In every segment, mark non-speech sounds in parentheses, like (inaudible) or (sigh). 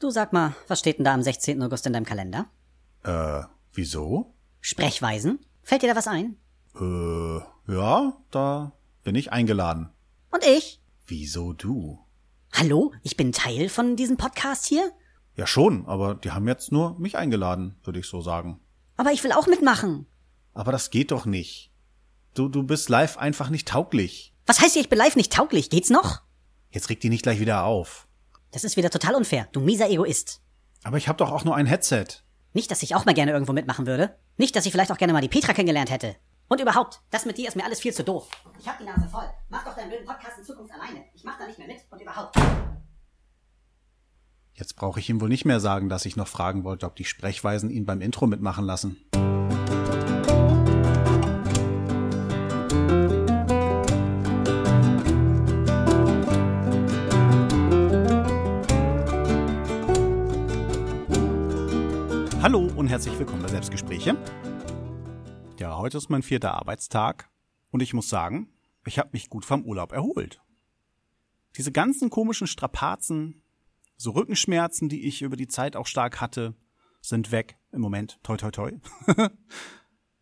Du sag mal, was steht denn da am 16. August in deinem Kalender? Äh, wieso? Sprechweisen? Fällt dir da was ein? Äh, ja, da bin ich eingeladen. Und ich? Wieso du? Hallo? Ich bin Teil von diesem Podcast hier? Ja schon, aber die haben jetzt nur mich eingeladen, würde ich so sagen. Aber ich will auch mitmachen. Aber das geht doch nicht. Du, du bist live einfach nicht tauglich. Was heißt hier, ich bin live nicht tauglich? Geht's noch? Jetzt reg die nicht gleich wieder auf. Das ist wieder total unfair, du mieser Egoist. Aber ich hab doch auch nur ein Headset. Nicht, dass ich auch mal gerne irgendwo mitmachen würde. Nicht, dass ich vielleicht auch gerne mal die Petra kennengelernt hätte. Und überhaupt, das mit dir ist mir alles viel zu doof. Ich hab die Nase voll. Mach doch deinen blöden Podcast in Zukunft alleine. Ich mach da nicht mehr mit und überhaupt. Jetzt brauche ich ihm wohl nicht mehr sagen, dass ich noch fragen wollte, ob die Sprechweisen ihn beim Intro mitmachen lassen. Herzlich willkommen bei Selbstgespräche. Ja, heute ist mein vierter Arbeitstag und ich muss sagen, ich habe mich gut vom Urlaub erholt. Diese ganzen komischen Strapazen, so Rückenschmerzen, die ich über die Zeit auch stark hatte, sind weg im Moment. Toi, toi, toi. (laughs)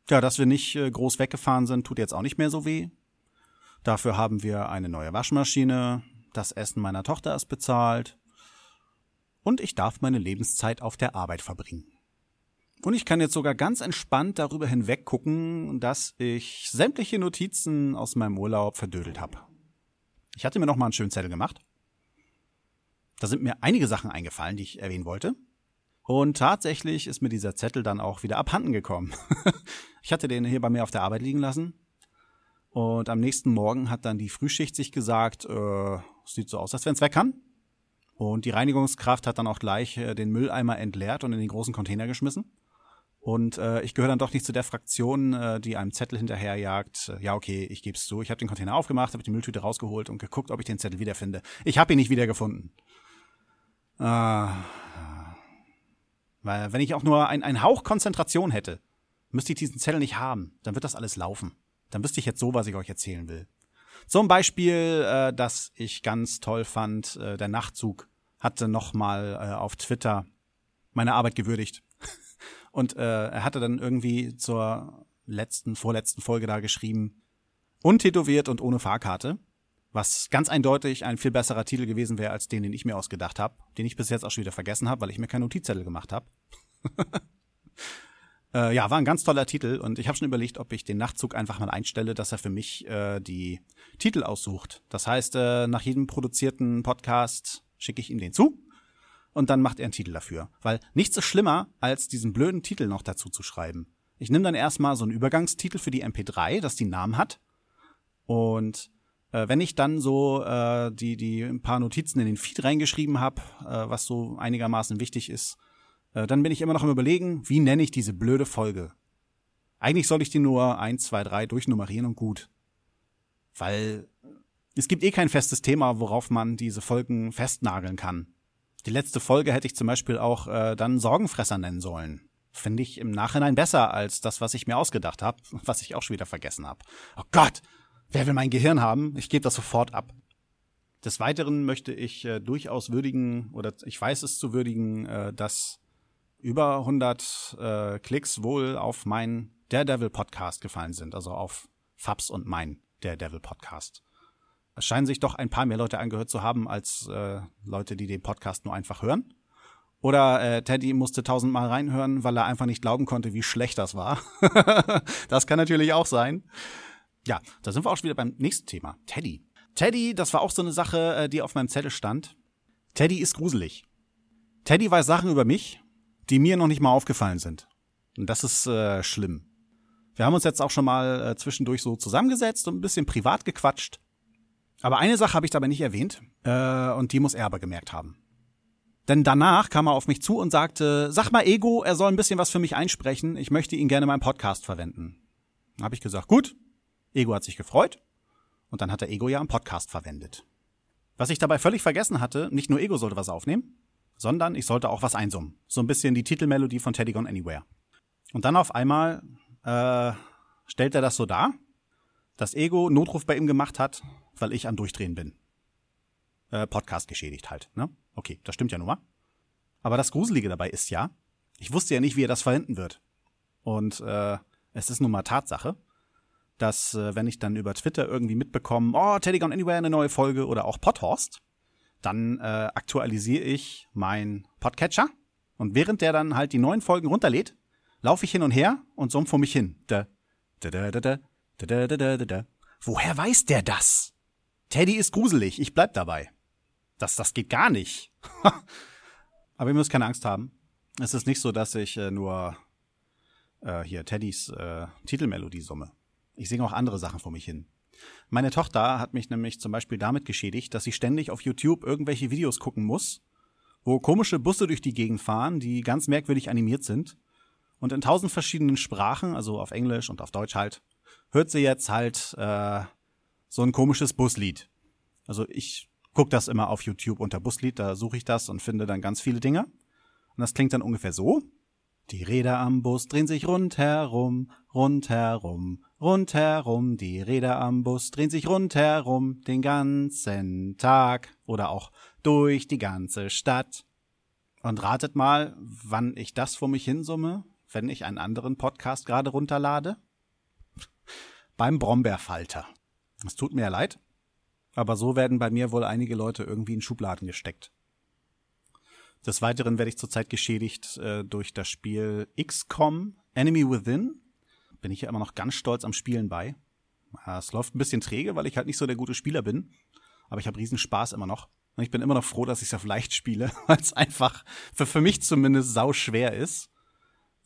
ja, dass wir nicht äh, groß weggefahren sind, tut jetzt auch nicht mehr so weh. Dafür haben wir eine neue Waschmaschine, das Essen meiner Tochter ist bezahlt und ich darf meine Lebenszeit auf der Arbeit verbringen. Und ich kann jetzt sogar ganz entspannt darüber hinweggucken, dass ich sämtliche Notizen aus meinem Urlaub verdödelt habe. Ich hatte mir noch mal einen schönen Zettel gemacht. Da sind mir einige Sachen eingefallen, die ich erwähnen wollte. Und tatsächlich ist mir dieser Zettel dann auch wieder abhanden gekommen. (laughs) ich hatte den hier bei mir auf der Arbeit liegen lassen. Und am nächsten Morgen hat dann die Frühschicht sich gesagt, äh, sieht so aus, als wenn es weg kann. Und die Reinigungskraft hat dann auch gleich äh, den Mülleimer entleert und in den großen Container geschmissen. Und äh, ich gehöre dann doch nicht zu der Fraktion, äh, die einem Zettel hinterherjagt. Äh, ja, okay, ich gebe es zu. Ich habe den Container aufgemacht, habe die Mülltüte rausgeholt und geguckt, ob ich den Zettel wiederfinde. Ich habe ihn nicht wiedergefunden. Äh, weil wenn ich auch nur ein, ein Hauch Konzentration hätte, müsste ich diesen Zettel nicht haben. Dann wird das alles laufen. Dann wüsste ich jetzt so, was ich euch erzählen will. Zum Beispiel, äh, dass ich ganz toll fand, äh, der Nachtzug hatte nochmal äh, auf Twitter meine Arbeit gewürdigt. Und äh, er hatte dann irgendwie zur letzten, vorletzten Folge da geschrieben, untätowiert und ohne Fahrkarte. Was ganz eindeutig ein viel besserer Titel gewesen wäre als den, den ich mir ausgedacht habe, den ich bis jetzt auch schon wieder vergessen habe, weil ich mir keinen Notizzettel gemacht habe. (laughs) äh, ja, war ein ganz toller Titel und ich habe schon überlegt, ob ich den Nachtzug einfach mal einstelle, dass er für mich äh, die Titel aussucht. Das heißt, äh, nach jedem produzierten Podcast schicke ich ihm den zu und dann macht er einen Titel dafür. Weil nichts ist schlimmer, als diesen blöden Titel noch dazu zu schreiben. Ich nehme dann erstmal so einen Übergangstitel für die MP3, dass die Namen hat. Und äh, wenn ich dann so äh, die, die ein paar Notizen in den Feed reingeschrieben habe, äh, was so einigermaßen wichtig ist, äh, dann bin ich immer noch im Überlegen, wie nenne ich diese blöde Folge. Eigentlich soll ich die nur eins, zwei, drei durchnummerieren und gut. Weil es gibt eh kein festes Thema, worauf man diese Folgen festnageln kann. Die letzte Folge hätte ich zum Beispiel auch äh, dann Sorgenfresser nennen sollen. Finde ich im Nachhinein besser als das, was ich mir ausgedacht habe, (laughs) was ich auch schon wieder vergessen habe. Oh Gott, wer will mein Gehirn haben? Ich gebe das sofort ab. Des Weiteren möchte ich äh, durchaus würdigen, oder ich weiß es zu würdigen, äh, dass über 100 äh, Klicks wohl auf mein Daredevil Podcast gefallen sind, also auf Fabs und mein Daredevil Podcast. Es scheinen sich doch ein paar mehr Leute angehört zu haben als äh, Leute, die den Podcast nur einfach hören. Oder äh, Teddy musste tausendmal reinhören, weil er einfach nicht glauben konnte, wie schlecht das war. (laughs) das kann natürlich auch sein. Ja, da sind wir auch schon wieder beim nächsten Thema. Teddy. Teddy, das war auch so eine Sache, äh, die auf meinem Zettel stand. Teddy ist gruselig. Teddy weiß Sachen über mich, die mir noch nicht mal aufgefallen sind. Und das ist äh, schlimm. Wir haben uns jetzt auch schon mal äh, zwischendurch so zusammengesetzt und ein bisschen privat gequatscht. Aber eine Sache habe ich dabei nicht erwähnt, äh, und die muss er aber gemerkt haben. Denn danach kam er auf mich zu und sagte, sag mal Ego, er soll ein bisschen was für mich einsprechen, ich möchte ihn gerne in meinem Podcast verwenden. Habe ich gesagt, gut. Ego hat sich gefreut und dann hat er Ego ja im Podcast verwendet. Was ich dabei völlig vergessen hatte, nicht nur Ego sollte was aufnehmen, sondern ich sollte auch was einsummen. So ein bisschen die Titelmelodie von Teddy Gone Anywhere. Und dann auf einmal äh, stellt er das so dar, dass Ego Notruf bei ihm gemacht hat weil ich am Durchdrehen bin. Äh, Podcast geschädigt halt, ne? Okay, das stimmt ja nun mal. Aber das Gruselige dabei ist ja, ich wusste ja nicht, wie er das verwenden wird. Und äh, es ist nun mal Tatsache, dass äh, wenn ich dann über Twitter irgendwie mitbekomme, oh, Gone Anywhere eine neue Folge oder auch Podhorst, dann äh, aktualisiere ich mein Podcatcher und während der dann halt die neuen Folgen runterlädt, laufe ich hin und her und summ vor mich hin. Da, da, da, da, da, da, da, da, da. Woher weiß der das? Teddy ist gruselig, ich bleib dabei. Das, das geht gar nicht. (laughs) Aber ihr müsst keine Angst haben. Es ist nicht so, dass ich äh, nur äh, hier Teddys äh, Titelmelodie summe. Ich singe auch andere Sachen vor mich hin. Meine Tochter hat mich nämlich zum Beispiel damit geschädigt, dass sie ständig auf YouTube irgendwelche Videos gucken muss, wo komische Busse durch die Gegend fahren, die ganz merkwürdig animiert sind. Und in tausend verschiedenen Sprachen, also auf Englisch und auf Deutsch halt, hört sie jetzt halt äh, so ein komisches Buslied. Also ich gucke das immer auf YouTube unter Buslied, da suche ich das und finde dann ganz viele Dinge. Und das klingt dann ungefähr so. Die Räder am Bus drehen sich rundherum, rundherum, rundherum. Die Räder am Bus drehen sich rundherum den ganzen Tag oder auch durch die ganze Stadt. Und ratet mal, wann ich das vor mich hinsumme, wenn ich einen anderen Podcast gerade runterlade? (laughs) Beim Brombeerfalter. Es tut mir ja leid, aber so werden bei mir wohl einige Leute irgendwie in Schubladen gesteckt. Des Weiteren werde ich zurzeit geschädigt äh, durch das Spiel XCOM Enemy Within. Bin ich ja immer noch ganz stolz am Spielen bei. Es läuft ein bisschen träge, weil ich halt nicht so der gute Spieler bin. Aber ich habe riesen Spaß immer noch. Und ich bin immer noch froh, dass ich es auf leicht spiele, (laughs) weil es einfach für, für mich zumindest sau schwer ist.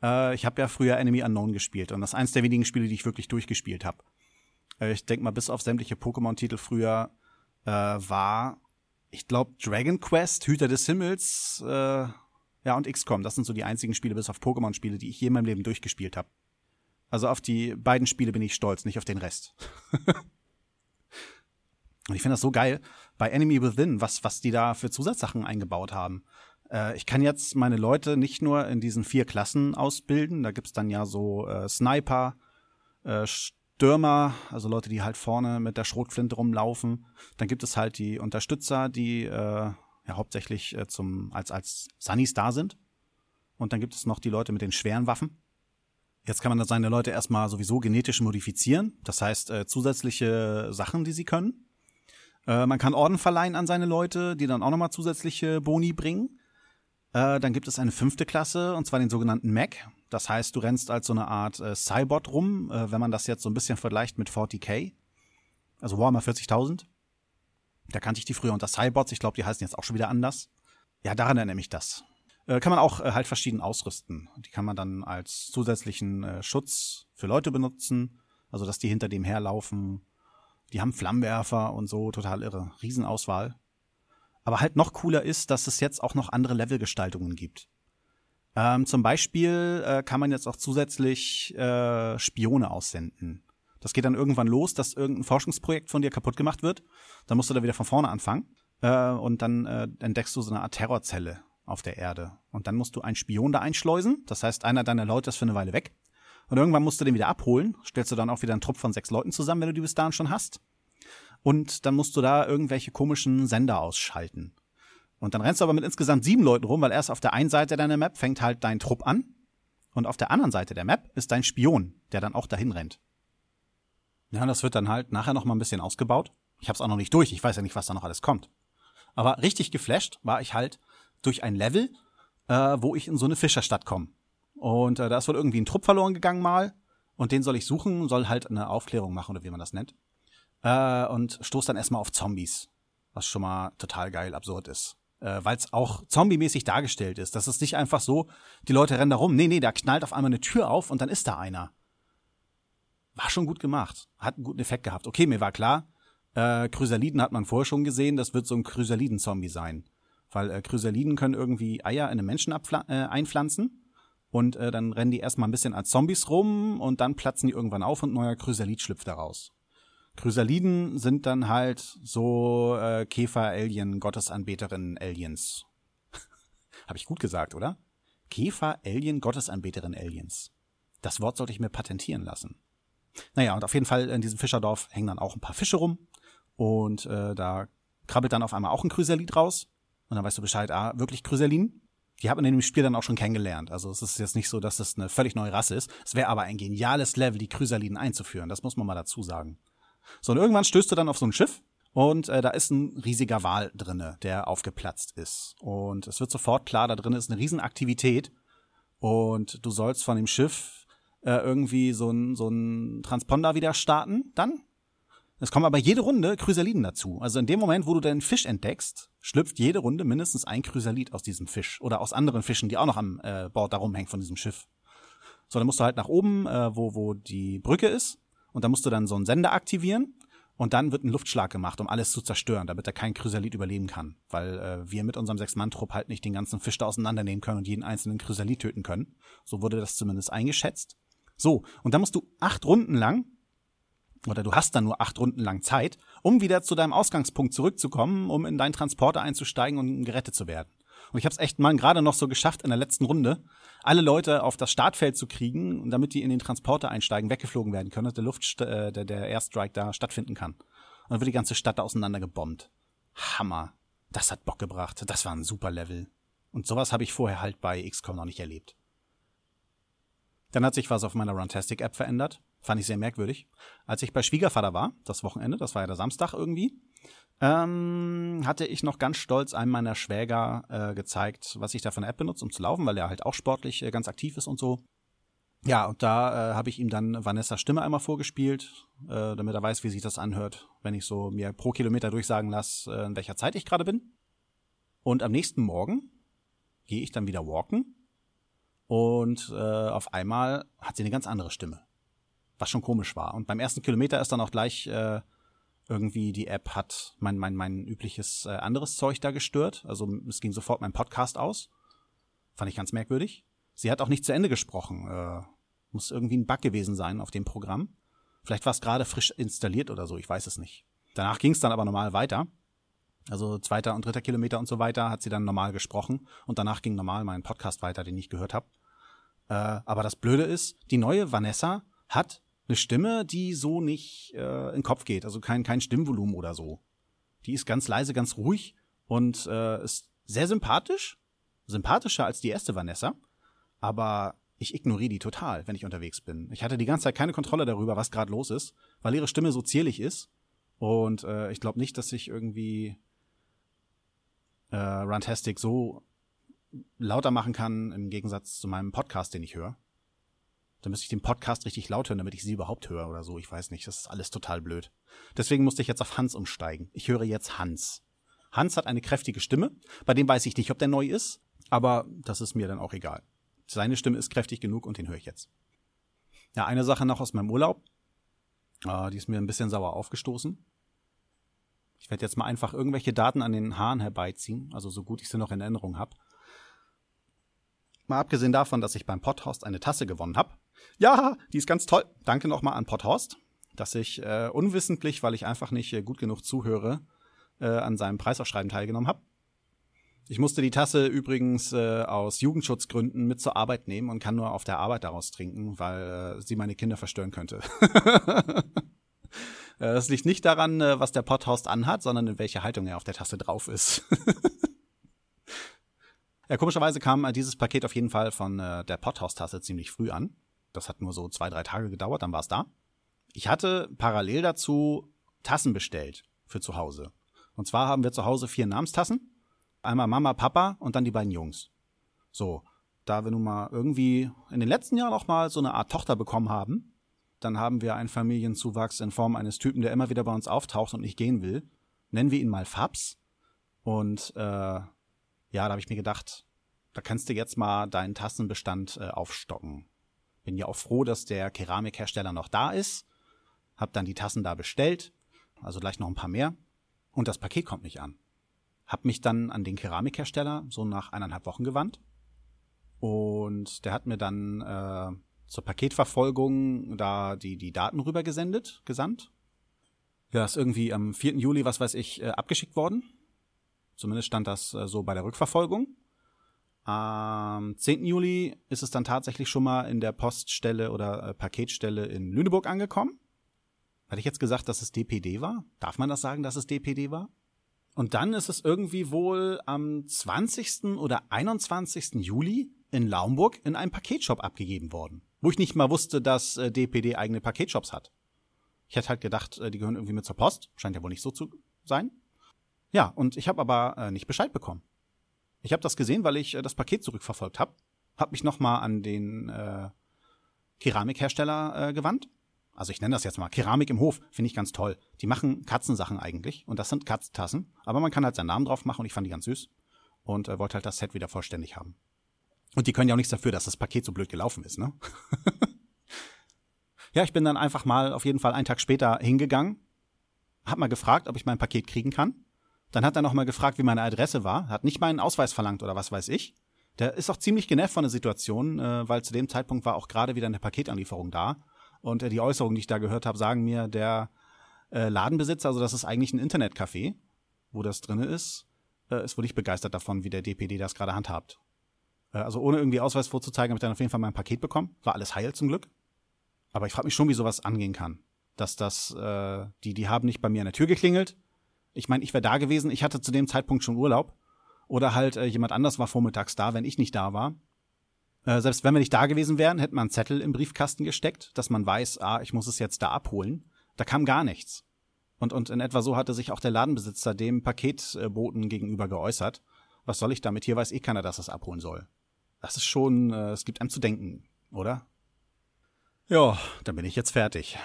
Äh, ich habe ja früher Enemy Unknown gespielt und das ist eins der wenigen Spiele, die ich wirklich durchgespielt habe. Äh, ich denke mal, bis auf sämtliche Pokémon-Titel früher äh, war ich glaube, Dragon Quest, Hüter des Himmels, äh, ja, und XCOM. Das sind so die einzigen Spiele, bis auf Pokémon-Spiele, die ich je in meinem Leben durchgespielt habe. Also auf die beiden Spiele bin ich stolz, nicht auf den Rest. (laughs) und ich finde das so geil bei Enemy Within, was, was die da für Zusatzsachen eingebaut haben. Äh, ich kann jetzt meine Leute nicht nur in diesen vier Klassen ausbilden. Da gibt's dann ja so äh, Sniper, äh, Stürmer, also Leute, die halt vorne mit der Schrotflinte rumlaufen. Dann gibt es halt die Unterstützer, die äh, ja hauptsächlich äh, zum als als Sunnies da sind. Und dann gibt es noch die Leute mit den schweren Waffen. Jetzt kann man seine Leute erstmal sowieso genetisch modifizieren, das heißt äh, zusätzliche Sachen, die sie können. Äh, man kann Orden verleihen an seine Leute, die dann auch nochmal zusätzliche Boni bringen. Äh, dann gibt es eine fünfte Klasse, und zwar den sogenannten Mac. Das heißt, du rennst als so eine Art äh, Cybot rum, äh, wenn man das jetzt so ein bisschen vergleicht mit 40k. Also Warhammer 40.000. Da kannte ich die früher unter Cybots. Ich glaube, die heißen jetzt auch schon wieder anders. Ja, daran erinnere ich das. Äh, kann man auch äh, halt verschieden ausrüsten. Die kann man dann als zusätzlichen äh, Schutz für Leute benutzen. Also, dass die hinter dem herlaufen. Die haben Flammenwerfer und so, total irre. Riesenauswahl. Aber halt noch cooler ist, dass es jetzt auch noch andere Levelgestaltungen gibt. Ähm, zum Beispiel äh, kann man jetzt auch zusätzlich äh, Spione aussenden. Das geht dann irgendwann los, dass irgendein Forschungsprojekt von dir kaputt gemacht wird. Dann musst du da wieder von vorne anfangen. Äh, und dann äh, entdeckst du so eine Art Terrorzelle auf der Erde. Und dann musst du einen Spion da einschleusen. Das heißt, einer deiner Leute ist für eine Weile weg. Und irgendwann musst du den wieder abholen. Stellst du dann auch wieder einen Trupp von sechs Leuten zusammen, wenn du die bis dahin schon hast. Und dann musst du da irgendwelche komischen Sender ausschalten. Und dann rennst du aber mit insgesamt sieben Leuten rum, weil erst auf der einen Seite deiner Map fängt halt dein Trupp an. Und auf der anderen Seite der Map ist dein Spion, der dann auch dahin rennt. Ja, das wird dann halt nachher noch mal ein bisschen ausgebaut. Ich hab's auch noch nicht durch, ich weiß ja nicht, was da noch alles kommt. Aber richtig geflasht war ich halt durch ein Level, äh, wo ich in so eine Fischerstadt komme. Und äh, da ist wohl irgendwie ein Trupp verloren gegangen mal. Und den soll ich suchen, soll halt eine Aufklärung machen oder wie man das nennt äh, und stoßt dann erstmal auf Zombies, was schon mal total geil absurd ist. Äh, Weil es auch zombie-mäßig dargestellt ist. Das ist nicht einfach so, die Leute rennen da rum. Nee, nee, da knallt auf einmal eine Tür auf und dann ist da einer. War schon gut gemacht. Hat einen guten Effekt gehabt. Okay, mir war klar, äh, Chrysaliden hat man vorher schon gesehen, das wird so ein Chrysaliden-Zombie sein. Weil äh, Chrysaliden können irgendwie Eier in einen Menschen äh, einpflanzen und äh, dann rennen die erstmal ein bisschen als Zombies rum und dann platzen die irgendwann auf und neuer Chrysalid schlüpft daraus. Chrysaliden sind dann halt so äh, Käfer-Alien, Gottesanbeterinnen, Aliens. (laughs) Habe ich gut gesagt, oder? Käfer, Alien, Gottesanbeterinnen, Aliens. Das Wort sollte ich mir patentieren lassen. Naja, und auf jeden Fall in diesem Fischerdorf hängen dann auch ein paar Fische rum. Und äh, da krabbelt dann auf einmal auch ein Chrysalid raus. Und dann weißt du Bescheid, ah, wirklich Chrysalin? Die hat man in dem Spiel dann auch schon kennengelernt. Also es ist jetzt nicht so, dass es eine völlig neue Rasse ist. Es wäre aber ein geniales Level, die Chrysaliden einzuführen. Das muss man mal dazu sagen. So, und irgendwann stößt du dann auf so ein Schiff und äh, da ist ein riesiger Wal drinne, der aufgeplatzt ist. Und es wird sofort klar, da drin ist eine Riesenaktivität. Und du sollst von dem Schiff äh, irgendwie so ein, so ein Transponder wieder starten dann. Es kommen aber jede Runde Chrysaliden dazu. Also in dem Moment, wo du den Fisch entdeckst, schlüpft jede Runde mindestens ein Chrysalid aus diesem Fisch oder aus anderen Fischen, die auch noch am äh, Bord da rumhängen von diesem Schiff. So, dann musst du halt nach oben, äh, wo, wo die Brücke ist, und da musst du dann so einen Sender aktivieren und dann wird ein Luftschlag gemacht, um alles zu zerstören, damit er kein Chrysalit überleben kann. Weil äh, wir mit unserem Sechs-Mann-Trupp halt nicht den ganzen Fisch da auseinandernehmen können und jeden einzelnen Chrysalit töten können. So wurde das zumindest eingeschätzt. So, und dann musst du acht Runden lang, oder du hast dann nur acht Runden lang Zeit, um wieder zu deinem Ausgangspunkt zurückzukommen, um in deinen Transporter einzusteigen und gerettet zu werden. Und ich habe es echt mal gerade noch so geschafft in der letzten Runde, alle Leute auf das Startfeld zu kriegen, damit die in den Transporter einsteigen, weggeflogen werden können, dass der Luft, äh, der, der Airstrike da stattfinden kann. Und dann wird die ganze Stadt da auseinandergebombt. Hammer. Das hat Bock gebracht. Das war ein super Level. Und sowas habe ich vorher halt bei XCOM noch nicht erlebt. Dann hat sich was auf meiner Runtastic-App verändert. Fand ich sehr merkwürdig. Als ich bei Schwiegervater war, das Wochenende, das war ja der Samstag irgendwie, ähm, hatte ich noch ganz stolz einem meiner Schwäger äh, gezeigt, was ich da für eine App benutze, um zu laufen, weil er halt auch sportlich äh, ganz aktiv ist und so. Ja, und da äh, habe ich ihm dann Vanessas Stimme einmal vorgespielt, äh, damit er weiß, wie sich das anhört, wenn ich so mir pro Kilometer durchsagen lasse, äh, in welcher Zeit ich gerade bin. Und am nächsten Morgen gehe ich dann wieder walken und äh, auf einmal hat sie eine ganz andere Stimme, was schon komisch war. Und beim ersten Kilometer ist dann auch gleich äh, irgendwie die App hat mein, mein, mein übliches äh, anderes Zeug da gestört. Also es ging sofort mein Podcast aus. Fand ich ganz merkwürdig. Sie hat auch nicht zu Ende gesprochen. Äh, muss irgendwie ein Bug gewesen sein auf dem Programm. Vielleicht war es gerade frisch installiert oder so, ich weiß es nicht. Danach ging es dann aber normal weiter. Also zweiter und dritter Kilometer und so weiter hat sie dann normal gesprochen und danach ging normal mein Podcast weiter, den ich gehört habe. Äh, aber das Blöde ist, die neue Vanessa hat eine Stimme, die so nicht äh, in den Kopf geht, also kein, kein Stimmvolumen oder so. Die ist ganz leise, ganz ruhig und äh, ist sehr sympathisch, sympathischer als die erste Vanessa, aber ich ignoriere die total, wenn ich unterwegs bin. Ich hatte die ganze Zeit keine Kontrolle darüber, was gerade los ist, weil ihre Stimme so zierlich ist und äh, ich glaube nicht, dass ich irgendwie äh, Runtastic so lauter machen kann im Gegensatz zu meinem Podcast, den ich höre. Da müsste ich den Podcast richtig laut hören, damit ich sie überhaupt höre oder so. Ich weiß nicht. Das ist alles total blöd. Deswegen musste ich jetzt auf Hans umsteigen. Ich höre jetzt Hans. Hans hat eine kräftige Stimme. Bei dem weiß ich nicht, ob der neu ist. Aber das ist mir dann auch egal. Seine Stimme ist kräftig genug und den höre ich jetzt. Ja, eine Sache noch aus meinem Urlaub. Äh, die ist mir ein bisschen sauer aufgestoßen. Ich werde jetzt mal einfach irgendwelche Daten an den Haaren herbeiziehen, also so gut ich sie noch in Erinnerung habe. Mal abgesehen davon, dass ich beim Potthorst eine Tasse gewonnen habe. Ja, die ist ganz toll. Danke nochmal an Potthorst, dass ich äh, unwissentlich, weil ich einfach nicht äh, gut genug zuhöre, äh, an seinem Preisausschreiben teilgenommen habe. Ich musste die Tasse übrigens äh, aus Jugendschutzgründen mit zur Arbeit nehmen und kann nur auf der Arbeit daraus trinken, weil äh, sie meine Kinder verstören könnte. (laughs) Äh, das liegt nicht daran, äh, was der Potthorst anhat, sondern in welcher Haltung er auf der Tasse drauf ist. (laughs) Ja, komischerweise kam äh, dieses Paket auf jeden Fall von äh, der Pothaus-Tasse ziemlich früh an. Das hat nur so zwei, drei Tage gedauert, dann war es da. Ich hatte parallel dazu Tassen bestellt für zu Hause. Und zwar haben wir zu Hause vier Namenstassen. Einmal Mama, Papa und dann die beiden Jungs. So, da wir nun mal irgendwie in den letzten Jahren auch mal so eine Art Tochter bekommen haben, dann haben wir einen Familienzuwachs in Form eines Typen, der immer wieder bei uns auftaucht und nicht gehen will. Nennen wir ihn mal Fabs. Und äh, ja, da habe ich mir gedacht, da kannst du jetzt mal deinen Tassenbestand äh, aufstocken. Bin ja auch froh, dass der Keramikhersteller noch da ist. Hab dann die Tassen da bestellt, also gleich noch ein paar mehr. Und das Paket kommt nicht an. Hab mich dann an den Keramikhersteller so nach eineinhalb Wochen gewandt. Und der hat mir dann äh, zur Paketverfolgung da die, die Daten rübergesendet, gesandt. Ja, ist irgendwie am 4. Juli, was weiß ich, äh, abgeschickt worden. Zumindest stand das äh, so bei der Rückverfolgung. Am 10. Juli ist es dann tatsächlich schon mal in der Poststelle oder äh, Paketstelle in Lüneburg angekommen. Hatte ich jetzt gesagt, dass es DPD war? Darf man das sagen, dass es DPD war? Und dann ist es irgendwie wohl am 20. oder 21. Juli in Laumburg in einem Paketshop abgegeben worden, wo ich nicht mal wusste, dass äh, DPD eigene Paketshops hat. Ich hätte halt gedacht, äh, die gehören irgendwie mit zur Post. Scheint ja wohl nicht so zu sein. Ja, und ich habe aber äh, nicht Bescheid bekommen. Ich habe das gesehen, weil ich äh, das Paket zurückverfolgt habe. Hab mich nochmal an den äh, Keramikhersteller äh, gewandt. Also ich nenne das jetzt mal Keramik im Hof, finde ich ganz toll. Die machen Katzensachen eigentlich und das sind Katztassen, aber man kann halt seinen Namen drauf machen und ich fand die ganz süß und äh, wollte halt das Set wieder vollständig haben. Und die können ja auch nichts dafür, dass das Paket so blöd gelaufen ist, ne? (laughs) ja, ich bin dann einfach mal auf jeden Fall einen Tag später hingegangen, hab mal gefragt, ob ich mein Paket kriegen kann. Dann hat er noch mal gefragt, wie meine Adresse war, hat nicht meinen Ausweis verlangt oder was weiß ich. Der ist auch ziemlich genervt von der Situation, äh, weil zu dem Zeitpunkt war auch gerade wieder eine Paketanlieferung da. Und äh, die Äußerungen, die ich da gehört habe, sagen mir, der äh, Ladenbesitzer, also das ist eigentlich ein Internetcafé, wo das drinne ist, äh, ist wohl nicht begeistert davon, wie der DPD das gerade handhabt. Äh, also ohne irgendwie Ausweis vorzuzeigen, habe ich dann auf jeden Fall mein Paket bekommen. War alles heil zum Glück. Aber ich frage mich schon, wie sowas angehen kann. Dass das, äh, die, die haben nicht bei mir an der Tür geklingelt. Ich meine, ich wäre da gewesen, ich hatte zu dem Zeitpunkt schon Urlaub oder halt äh, jemand anders war vormittags da, wenn ich nicht da war. Äh, selbst wenn wir nicht da gewesen wären, hätte man einen Zettel im Briefkasten gesteckt, dass man weiß, ah, ich muss es jetzt da abholen. Da kam gar nichts. Und, und in etwa so hatte sich auch der Ladenbesitzer dem Paketboten gegenüber geäußert. Was soll ich damit? Hier weiß eh keiner, dass es abholen soll. Das ist schon, äh, es gibt einem zu denken, oder? Ja, dann bin ich jetzt fertig.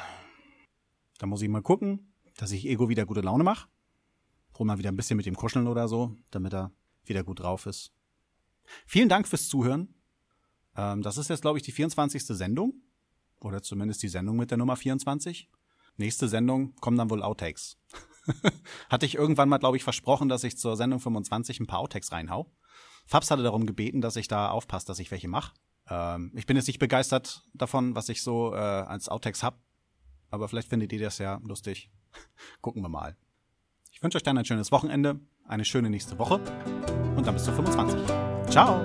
Da muss ich mal gucken, dass ich Ego wieder gute Laune mache. Hol mal wieder ein bisschen mit ihm kuscheln oder so, damit er wieder gut drauf ist. Vielen Dank fürs Zuhören. Ähm, das ist jetzt, glaube ich, die 24. Sendung. Oder zumindest die Sendung mit der Nummer 24. Nächste Sendung kommen dann wohl Outtakes. (laughs) hatte ich irgendwann mal, glaube ich, versprochen, dass ich zur Sendung 25 ein paar Outtakes reinhau. Fabs hatte darum gebeten, dass ich da aufpasse, dass ich welche mache. Ähm, ich bin jetzt nicht begeistert davon, was ich so äh, als Outtakes hab. Aber vielleicht findet ihr das ja lustig. (laughs) Gucken wir mal. Ich wünsche euch dann ein schönes Wochenende, eine schöne nächste Woche und dann bis zur 25. Ciao!